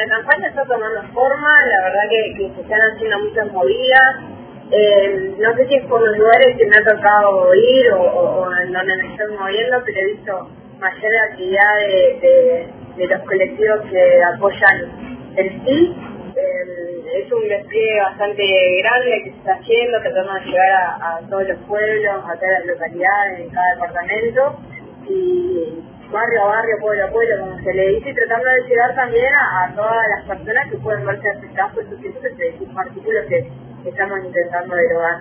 la campaña está tomando forma, la verdad que, se están haciendo muchas movidas. Eh, no sé si es por los lugares que me ha tocado ir o, en donde me estoy moviendo, pero he visto mayor actividad de, los colectivos que apoyan el sí. Eh, es un despliegue bastante grande que se está haciendo, tratando de llegar a, todos los pueblos, a todas las localidades, en cada departamento. Barrio a barrio, pueblo a pueblo, como se le dice, y tratando de llegar también a, todas las personas que pueden verse afectadas por estos tipos de artículos que, que estamos intentando derogar.